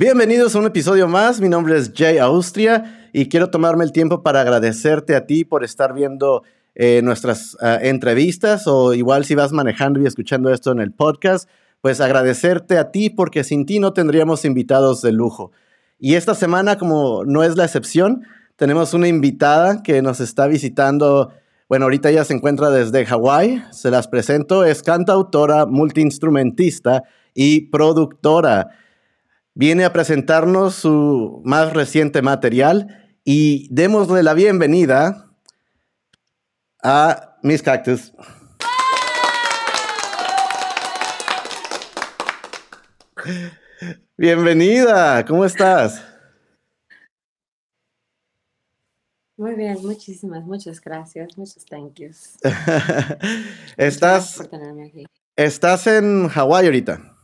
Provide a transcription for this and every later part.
Bienvenidos a un episodio más. Mi nombre es Jay Austria y quiero tomarme el tiempo para agradecerte a ti por estar viendo eh, nuestras uh, entrevistas o igual si vas manejando y escuchando esto en el podcast, pues agradecerte a ti porque sin ti no tendríamos invitados de lujo. Y esta semana, como no es la excepción, tenemos una invitada que nos está visitando. Bueno, ahorita ella se encuentra desde Hawái. Se las presento. Es cantautora, multiinstrumentista y productora viene a presentarnos su más reciente material y démosle la bienvenida a Miss Cactus. Bienvenida, ¿cómo estás? Muy bien, muchísimas, muchas gracias, muchos thank yous. estás, estás en Hawái ahorita.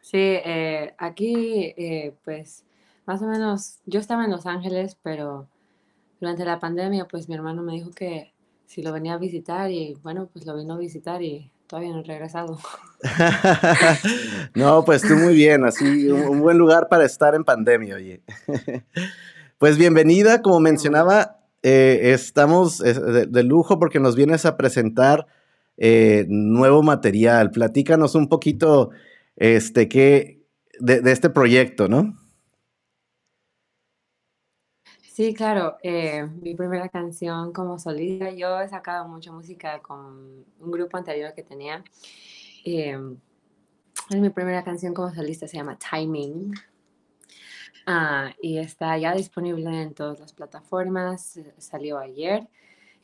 Sí, eh, aquí, eh, pues, más o menos, yo estaba en Los Ángeles, pero durante la pandemia, pues mi hermano me dijo que si lo venía a visitar y bueno, pues lo vino a visitar y todavía no he regresado. no, pues tú muy bien, así, un, buen lugar para estar en pandemia, oye. pues bienvenida, como mencionaba, eh, estamos de, lujo porque nos vienes a presentar nuevo material. Platícanos un poquito este, que, de, este proyecto, ¿no? Sí, claro. Eh, mi primera canción como solista, yo he sacado mucha música con un grupo anterior que tenía. Eh, mi primera canción como solista se llama Timing. Ah, y está ya disponible en todas las plataformas. Salió ayer.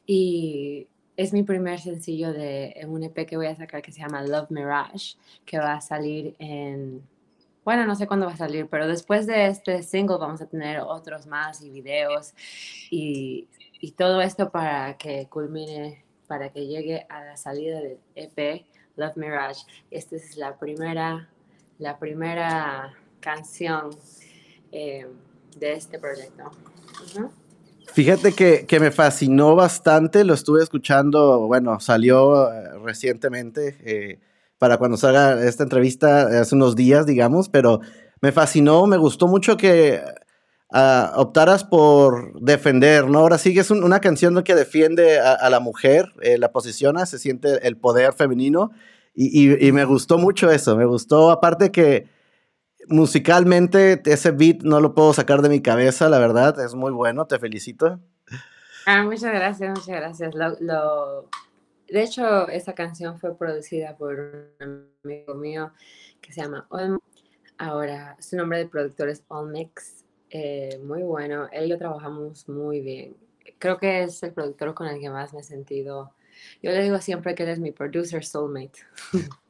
Y es mi primer sencillo de un EP que voy a sacar que se llama Love Mirage, que va a salir en, bueno, no sé cuándo va a salir, pero después de este single vamos a tener otros más y videos y, todo esto para que culmine, para que llegue a la salida del EP Love Mirage. Esta es la primera, la primera canción eh, de este proyecto. Fíjate que, me fascinó bastante, lo estuve escuchando, bueno, salió eh, recientemente eh, para cuando salga esta entrevista hace unos días, digamos, pero me fascinó, me gustó mucho que ah, optaras por defender, ¿no? Ahora sí que es una canción que defiende a, la mujer, eh, la posiciona, se siente el poder femenino y, y me gustó mucho eso, me gustó, aparte que musicalmente ese beat no lo puedo sacar de mi cabeza, la verdad, es muy bueno, te felicito. Ah, muchas gracias, muchas gracias. Lo, De hecho, esa canción fue producida por un amigo mío que se llama Olm. Ahora, su nombre de productor es Olmix. Eh, muy bueno, él y yo trabajamos muy bien. Creo que es el productor con el que más me he sentido. Yo le digo siempre que él es mi producer soulmate.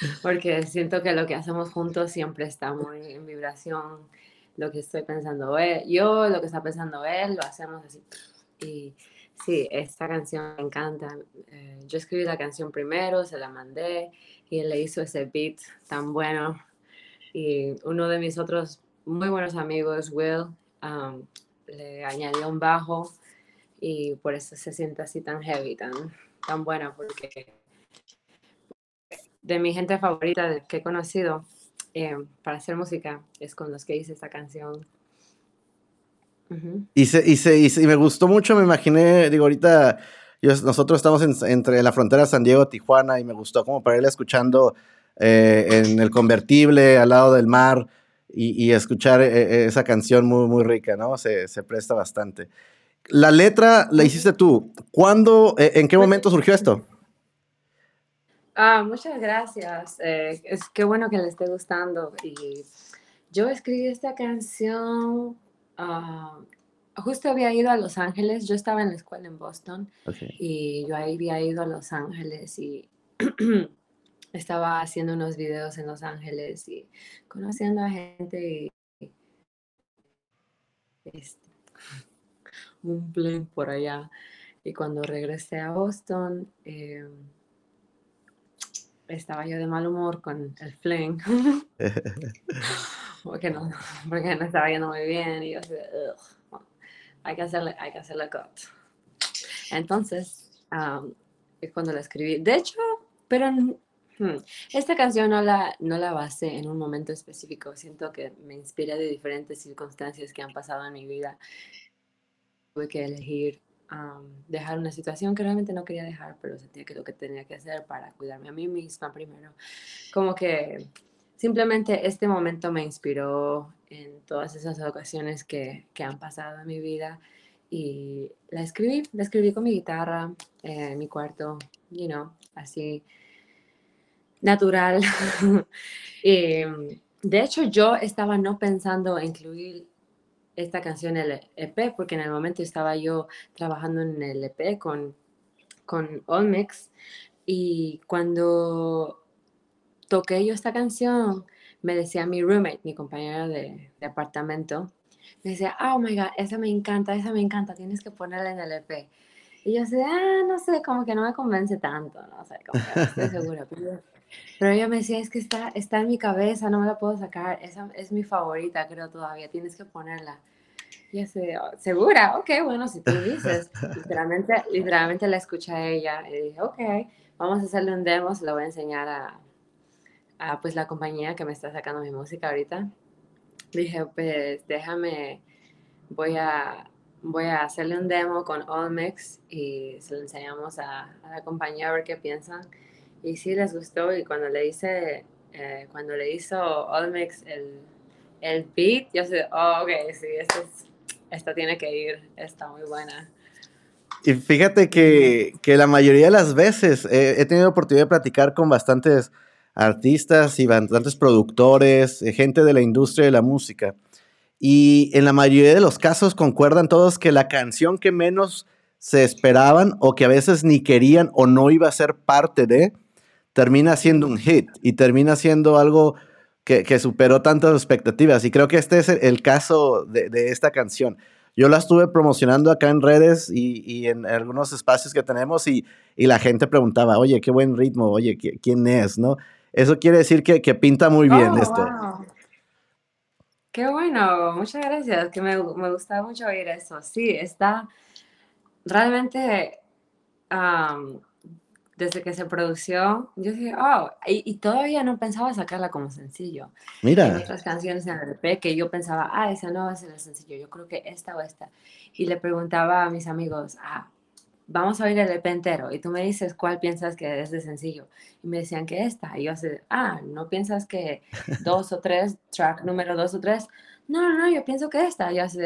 porque siento que lo que hacemos juntos siempre está muy en vibración, lo que estoy pensando él, yo, lo que está pensando él, lo hacemos así. Y sí, esta canción me encanta. Eh, yo escribí la canción primero, se la mandé y él le hizo ese beat tan bueno. Y uno de mis otros muy buenos amigos, Will, um, le añadió un bajo y por eso se siente así tan heavy, tan, tan bueno, porque de mi gente favorita de, que he conocido eh, para hacer música es con los que hice esta canción. y, se, y, se, y, me gustó mucho, me imaginé, digo, ahorita nosotros estamos entre la frontera San Diego Tijuana y me gustó como para ir escuchando eh, en el convertible al lado del mar y, escuchar eh, esa canción muy, muy rica, ¿no? Se, se, presta bastante. La letra la hiciste tú. ¿Cuándo, en qué pues momento surgió esto? Ah, muchas gracias. Eh, es qué bueno que le esté gustando. Y yo escribí esta canción. Ah, justo había ido a Los Ángeles. Yo estaba en la escuela en Boston y yo ahí había ido a Los Ángeles y estaba haciendo unos videos en Los Ángeles y conociendo a gente y este, un plan por allá. Y cuando regresé a Boston, eh, estaba yo de mal humor con el fling. porque, no, porque no estaba yendo muy bien y yo así, hay que hacerle, hay que hacerle cut. Entonces, es cuando la escribí. De hecho, pero Hmm. Esta canción no la, no la basé en un momento específico. Siento que me inspira de diferentes circunstancias que han pasado en mi vida. Tuve que elegir dejar una situación que realmente no quería dejar, pero sentía que lo que tenía que hacer para cuidarme a mí misma primero. Como que simplemente este momento me inspiró en todas esas ocasiones que, que han pasado en mi vida y la escribí, la escribí con mi guitarra en mi cuarto, you know, así natural. de hecho, yo estaba no pensando incluir esta canción el EP, porque en el momento estaba yo trabajando en el EP con, con Olmix, y cuando toqué yo esta canción, me decía mi roommate, mi compañero de, apartamento, me decía, oh my god, esa me encanta, esa me encanta, tienes que ponerla en el EP. Y yo decía, ah, no sé, como que no me convence tanto, no sé, como estoy segura. Ella me decía, es que está, está en mi cabeza, no me la puedo sacar, esa es mi favorita, creo todavía, tienes que ponerla. Y yo decía, oh, segura, ok, bueno, si tú dices. literalmente, literalmente la escuché a ella y dije, ok, vamos a hacerle un demo, se lo voy a enseñar a, a pues la compañía que me está sacando mi música ahorita. Dije, pues déjame, voy a, voy a hacerle un demo con Olmex y se lo enseñamos a, la compañía a ver qué piensan. Y sí les gustó y cuando le hice, eh, cuando le hizo Olmex el, el beat, yo sé, oh, ok, sí, esto, esto tiene que ir, está muy buena. Y fíjate que, que la mayoría de las veces he tenido oportunidad de platicar con bastantes artistas y bastantes productores, eh, gente de la industria de la música. Y en la mayoría de los casos concuerdan todos que la canción que menos se esperaban o que a veces ni querían o no iba a ser parte de, termina siendo un hit y termina siendo algo que, superó tantas expectativas. Y creo que este es el, caso de, esta canción. Yo la estuve promocionando acá en redes y, en algunos espacios que tenemos y, la gente preguntaba, oye, qué buen ritmo, oye, ¿quién es? ¿no? Eso quiere decir que, pinta muy bien oh, esto. Qué bueno, muchas gracias, que me, me gusta mucho oír eso. Sí, está realmente, desde que se produció, yo dije, oh, y, todavía no pensaba sacarla como sencillo. Mira. Hay otras canciones en el EP que yo pensaba, ah, esa no va a ser el sencillo, yo creo que esta o esta. Y le preguntaba a mis amigos, ah, vamos a oír el EP entero y tú me dices cuál piensas que es de sencillo. Y me decían que esta. Y yo así, ah, ¿no piensas que dos o tres, track número dos o tres? No, no, no, yo pienso que esta. Y yo así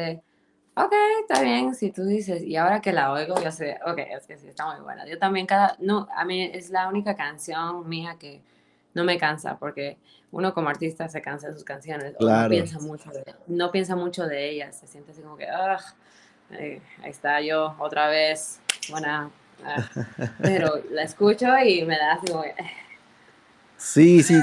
ok, está bien, si tú dices, y ahora que la oigo, yo sé, ok, es que sí, está muy buena. Yo también cada, no, a mí es la única canción mía que no me cansa, porque uno como artista se cansa de sus canciones, no piensa mucho de, no piensa mucho de ellas, se siente así como que, ah, ahí está yo otra vez buena, ah, pero la escucho y me da así como... Eh. Sí, sí,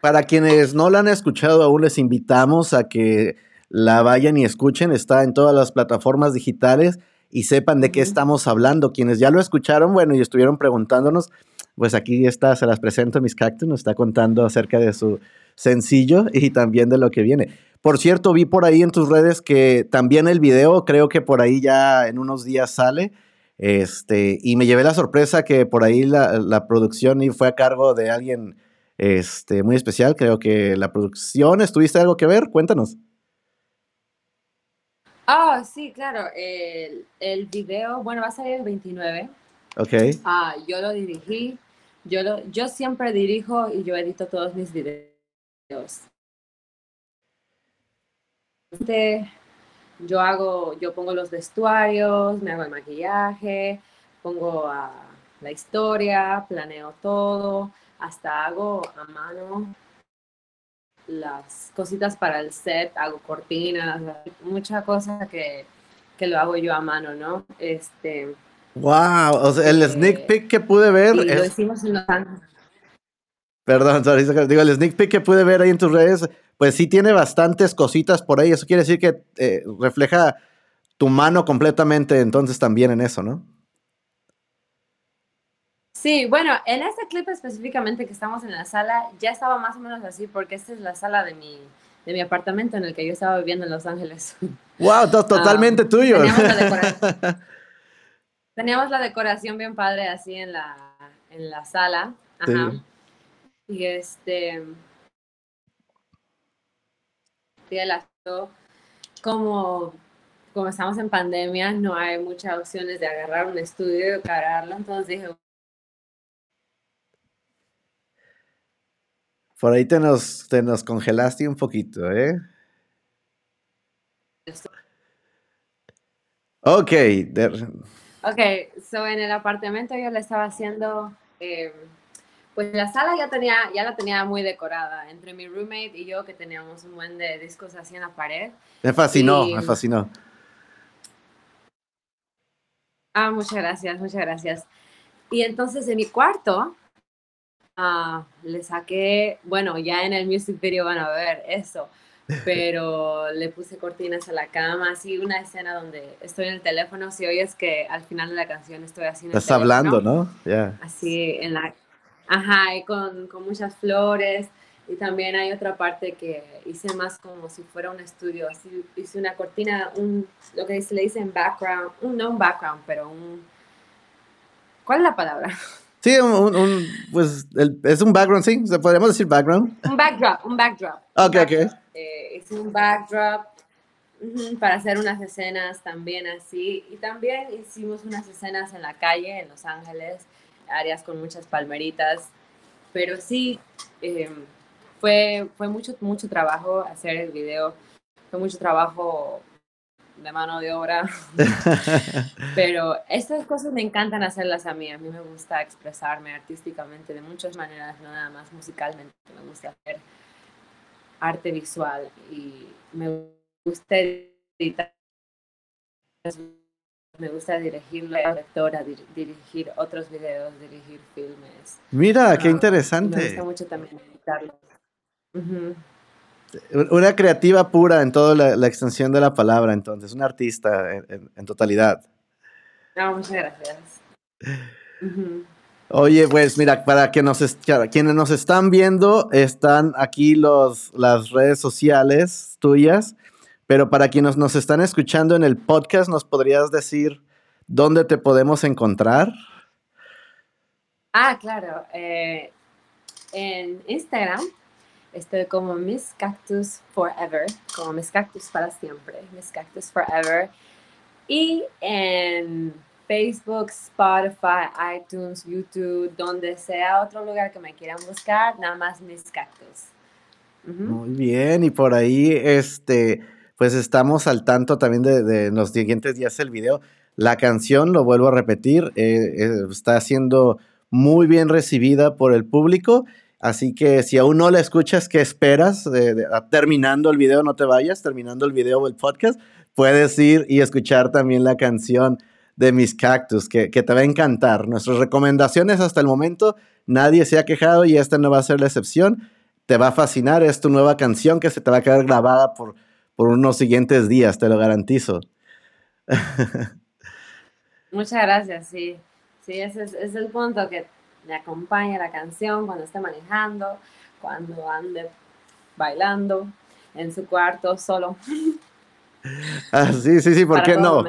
para quienes no la han escuchado aún les invitamos a que la vayan y escuchen, está en todas las plataformas digitales y sepan de qué estamos hablando. Quienes ya lo escucharon, bueno, y estuvieron preguntándonos, pues aquí está, se las presento, Miss Cactus, nos está contando acerca de su sencillo y también de lo que viene. Por cierto, vi por ahí en tus redes que también el video, creo que por ahí ya en unos días sale. Este, y me llevé la sorpresa que por ahí la, producción fue a cargo de alguien este, muy especial. Creo que la producción, ¿estuviste algo que ver? Cuéntanos. Ah, sí, claro. El, el, video, bueno, va a salir el 29. Ok. Ah, yo lo dirigí. Yo, lo, yo siempre dirijo y yo edito todos mis videos. Este, yo hago, yo pongo los vestuarios, me hago el maquillaje, pongo la historia, planeo todo, hasta hago a mano las cositas para el set, hago cortinas, mucha cosa que, que lo hago yo a mano, ¿no? Este. Wow, o sea, el eh, sneak peek que pude ver. Sí, lo hicimos en los Perdón, digo, el sneak peek que pude ver ahí en tus redes pues sí tiene bastantes cositas por ahí. Eso quiere decir que eh, refleja tu mano completamente entonces también en eso, ¿no? Sí, bueno, en este clip específicamente que estamos en la sala, ya estaba más o menos así porque esta es la sala de mi, de mi apartamento en el que yo estaba viviendo en Los Ángeles. ¡Wow! totalmente ah, tuyo. Teníamos la, decoración, bien padre así en la, en la sala. Ajá. Y este, como, como estamos en pandemia, no hay muchas opciones de agarrar un estudio y cargarlo, entonces dije... Por ahí te nos, te nos congelaste un poquito, ¿eh? Ok. Ok, so en el apartamento yo le estaba haciendo... Eh, pues la sala ya tenía, ya la tenía muy decorada, entre mi roommate y yo que teníamos un buen de discos así en la pared. Me fascinó, me fascinó. Ah, muchas gracias, muchas gracias. Y entonces en mi cuarto le saqué, bueno, ya en el music video van a ver eso, pero le puse cortinas a la cama, así una escena donde estoy en el teléfono, si oyes que al final de la canción estoy haciendo... Estás hablando, ¿no? Ya. Así en la, Ajá, y con, con, muchas flores. Y también hay otra parte que hice más como si fuera un estudio. Así hice una cortina, un, lo que se le dice en background, un, no un background, pero un... ¿Cuál es la palabra? Sí, un, un pues es un background, sí, podríamos decir background. Un backdrop, un backdrop. Ok, ok. Eh, hice un backdrop para hacer unas escenas también así. Y también hicimos unas escenas en la calle en Los Ángeles áreas con muchas palmeritas, pero sí, eh, fue, fue mucho, mucho trabajo hacer el video, fue mucho trabajo de mano de obra, pero estas cosas me encantan hacerlas a mí, a mí me gusta expresarme artísticamente de muchas maneras, no nada más musicalmente, me gusta hacer arte visual y me gusta editar me gusta dirigir la lectora, dirigir otros videos, dirigir filmes. Mira, qué interesante. Me gusta mucho también editarlos. Una creativa pura en toda la, extensión de la palabra, entonces, un artista en, totalidad. No, muchas gracias. Oye, pues mira, para que nos quienes nos están viendo, están aquí los, las redes sociales tuyas. Pero para quienes nos están escuchando en el podcast, ¿nos podrías decir dónde te podemos encontrar? Ah, claro. Eh, en Instagram estoy como Miss Cactus Forever, como Miss Cactus para siempre, Miss Cactus Forever. Y en Facebook, Spotify, iTunes, YouTube, donde sea otro lugar que me quieran buscar, nada más Miss Cactus. Muy bien, y por ahí, este, pues estamos al tanto también de, los siguientes días el video. La canción, lo vuelvo a repetir, eh, eh, está siendo muy bien recibida por el público. Así que si aún no la escuchas, ¿qué esperas? terminando el video, no te vayas, terminando el video o el podcast, puedes ir y escuchar también la canción de Mis Cactus, que, que, te va a encantar. Nuestras recomendaciones hasta el momento, nadie se ha quejado y esta no va a ser la excepción. Te va a fascinar, es tu nueva canción que se te va a quedar grabada por por unos siguientes días, te lo garantizo. Muchas gracias, sí. Sí, ese es, el punto que me acompaña la canción cuando esté manejando, cuando ande bailando en su cuarto solo. Ah, sí, sí, sí, ¿por qué no?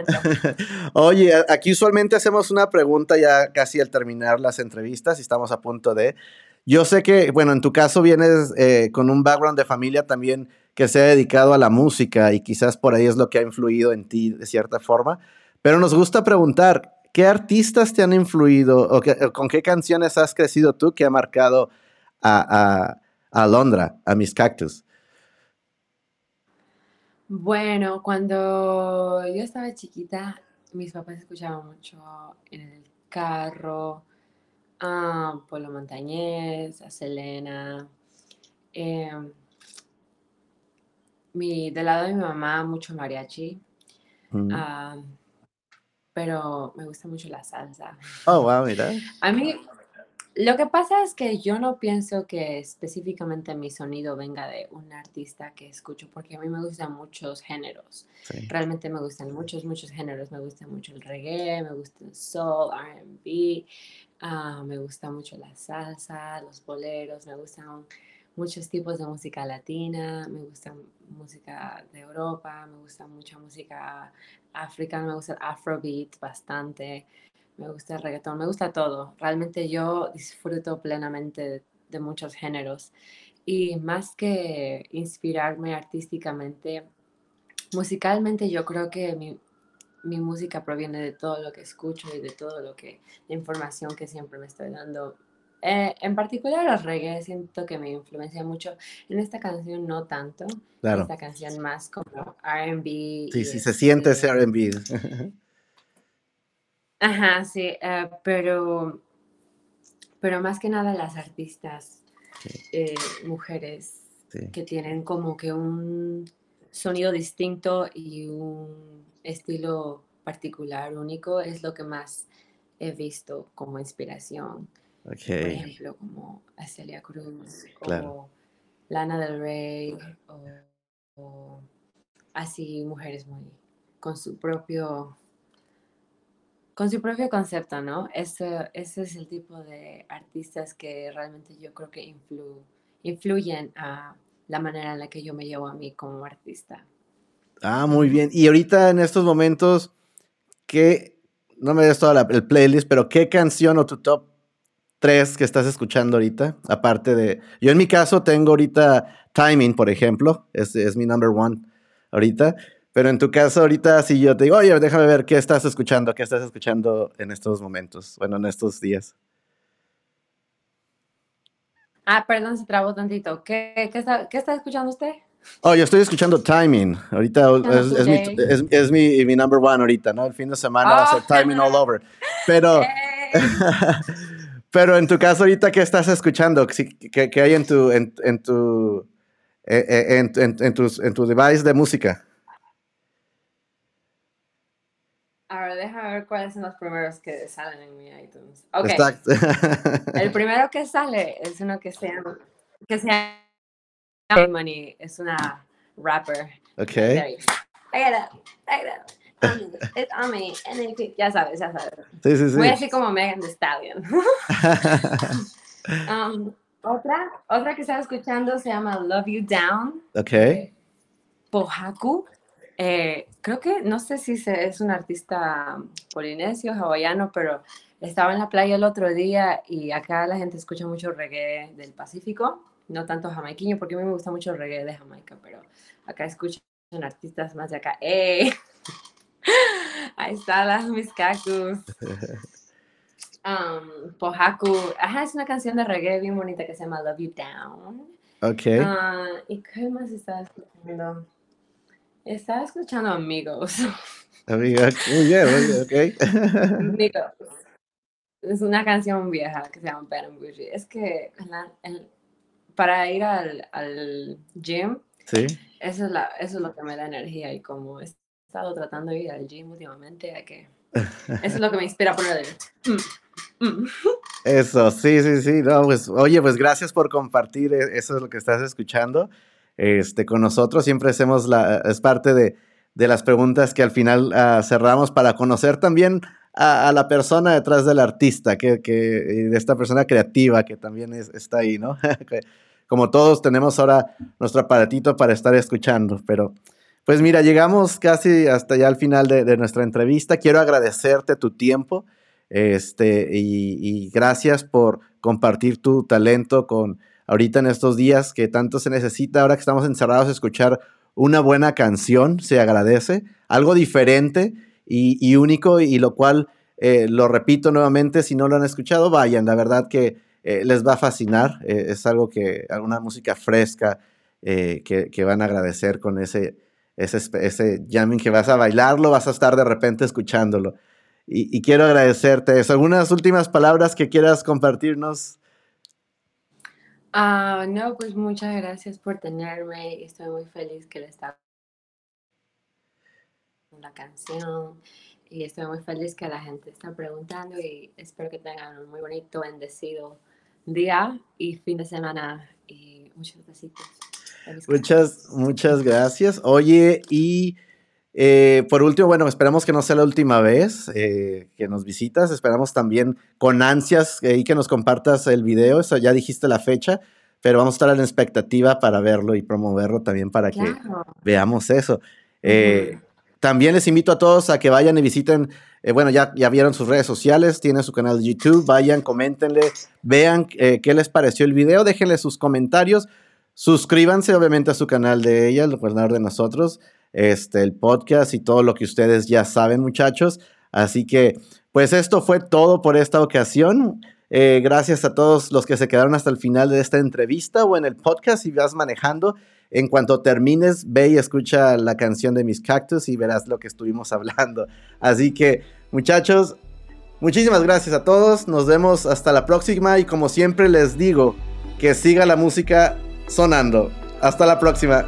Oye, aquí usualmente hacemos una pregunta ya casi al terminar las entrevistas y estamos a punto de... Yo sé que, bueno, en tu caso vienes eh, con un background de familia también que se ha dedicado a la música y quizás por ahí es lo que ha influido en ti de cierta forma. Pero nos gusta preguntar, ¿qué artistas te han influido o, con qué canciones has crecido tú que ha marcado a, a, a Londra, a Miss Cactus? Bueno, cuando yo estaba chiquita, mis papás escuchaban mucho en el carro a Polo Montañés, a Selena. Em, mi, del lado de mi mamá, mucho mariachi. Mm. Pero me gusta mucho la salsa. Oh, wow, mira. A mí, lo que pasa es que yo no pienso que específicamente mi sonido venga de un artista que escucho, porque a mí me gustan muchos géneros. Realmente me gustan muchos, muchos géneros. Me gusta mucho el reggae, me gusta el soul, RB, ah, me gusta mucho la salsa, los boleros, me gustan muchos tipos de música latina, me gusta música de Europa, me gusta mucha música africana, me gusta el afrobeat bastante, me gusta el reggaetón, me gusta todo. Realmente yo disfruto plenamente de muchos géneros. Y más que inspirarme artísticamente, musicalmente yo creo que mi, mi música proviene de todo lo que escucho y de todo lo que, la información que siempre me estoy dando. Eh, en particular el reggae siento que me influencia mucho. En esta canción no tanto. Claro. Esta canción más como R&B. Sí, sí, se siente ese R&B. Ajá, sí, eh, pero, pero más que nada las artistas eh, mujeres Sí. que tienen como que un sonido distinto y un estilo particular, único, es lo que más he visto como inspiración. Por Ok, ejemplo, como Celia Cruz Claro. o Lana del Rey o, o así mujeres muy con su propio con su propio concepto, ¿no? Ese, ese es el tipo de artistas que realmente yo creo que influ- influyen a la manera en la que yo me llevo a mí como artista. Ah, muy bien. Y ahorita en estos momentos, ¿qué? No me des todo la- el playlist, pero ¿qué canción o tu top 3 que estás escuchando ahorita? Aparte de. Yo en mi caso tengo ahorita Timing, por ejemplo. Es, es mi number one ahorita. Pero en tu caso, ahorita, si yo te digo, oye, déjame ver qué estás escuchando, qué estás escuchando en estos momentos, bueno, en estos días. Ah, perdón, se trabó tantito. ¿Qué, qué está, qué está escuchando usted? Oh, yo estoy escuchando Timing. Ahorita es, tú, es mi, Jay. es, es mi, mi number one ahorita, ¿no? El fin de semana va a ser Oh. Timing all over. Pero. Pero en tu caso ahorita, ¿qué estás escuchando? ¿Qué, qué hay en tu, en, en tu, eh, eh, en, en- en tus- en tu device de música? Ahora déjame ver cuáles son los primeros que salen en mi iTunes. Ok. Está- El primero que sale es uno que se llama, que se llama Money, es una rapper. ok. There you go. Take it up, It's on me. And then you- ya sabes, ya sabes. Sí, sí, sí. Voy así como Megan Thee Stallion. Um, otra, otra que estaba escuchando se llama Love You Down. ok. de Pohaku. Eh, creo que, no sé si se- es un artista polinesio, hawaiano, pero estaba en la playa el otro día y acá la gente escucha mucho reggae del Pacífico, no tanto jamaiquino, porque a mí me gusta mucho el reggae de Jamaica, pero acá escuchan artistas más de acá. ¡Ey! Ahí está las mis cactus. Um, Pohaku, ajá, es una canción de reggae bien bonita que se llama Love You Down. Ok. Ah, ¿Y qué más estaba escuchando? Estaba escuchando Amigos. Amiga, muy bien, muy bien, ok. Amigos. Es una canción vieja que se llama Bad and Bougie. Es que en la- en- para ir al, al gym, Sí. eso es, la, eso es lo que me da energía. Y como he estado tratando de ir al gym últimamente, hay que, eso es lo que me inspira a poner el... mm, mm. Eso, sí, sí, sí. No, pues, oye, pues gracias por compartir. e- Eso es lo que estás escuchando este, con nosotros. Siempre hacemos la, es parte de, de las preguntas que al final ah, cerramos para conocer también a, a la persona detrás del artista, que, que, de esta persona creativa que también es- está ahí, ¿no? Como todos tenemos ahora nuestro aparatito para estar escuchando, pero pues mira, llegamos casi hasta ya al final de, de nuestra entrevista. Quiero agradecerte tu tiempo. Este, y, gracias por compartir tu talento con ahorita en estos días que tanto se necesita, ahora que estamos encerrados, escuchar una buena canción, se agradece, algo diferente y, único, y lo cual, eh, lo repito nuevamente, si no lo han escuchado, vayan, la verdad que eh, les va a fascinar, eh, es algo que, alguna música fresca que, que van a agradecer con ese, ese, ese jamming que vas a bailarlo, vas a estar de repente escuchándolo. Y, quiero agradecerte eso. ¿Algunas últimas palabras que quieras compartirnos? Ah, no, pues muchas gracias por tenerme. Estoy muy feliz que le está la canción y estoy muy feliz que la gente está preguntando y espero que tengan un muy bonito, bendecido día y fin de semana y muchos besitos. Muchas, muchas gracias. Oye, y eh, por último, bueno, esperamos que no sea la última vez eh, que nos visitas. Esperamos también con ansias eh, y que nos compartas el video. Eso ya dijiste la fecha, pero vamos a estar en expectativa para verlo y promoverlo también para que veamos eso. Ujú. también les invito a todos a que vayan y visiten, eh, bueno, ya, ya vieron sus redes sociales, tiene su canal de YouTube, vayan, coméntenle, vean eh, qué les pareció el video, déjenle sus comentarios, suscríbanse obviamente a su canal de ella, el canal de nosotros, este, el podcast y todo lo que ustedes ya saben, muchachos. Así que, pues esto fue todo por esta ocasión. Eh, gracias a todos los que se quedaron hasta el final de esta entrevista o en el podcast si vas manejando. En cuanto termines, ve y escucha la canción de mis cactus y verás lo que estuvimos hablando. Así que, muchachos, muchísimas gracias a todos. Nos vemos hasta la próxima y como siempre les digo, que siga la música sonando. Hasta la próxima.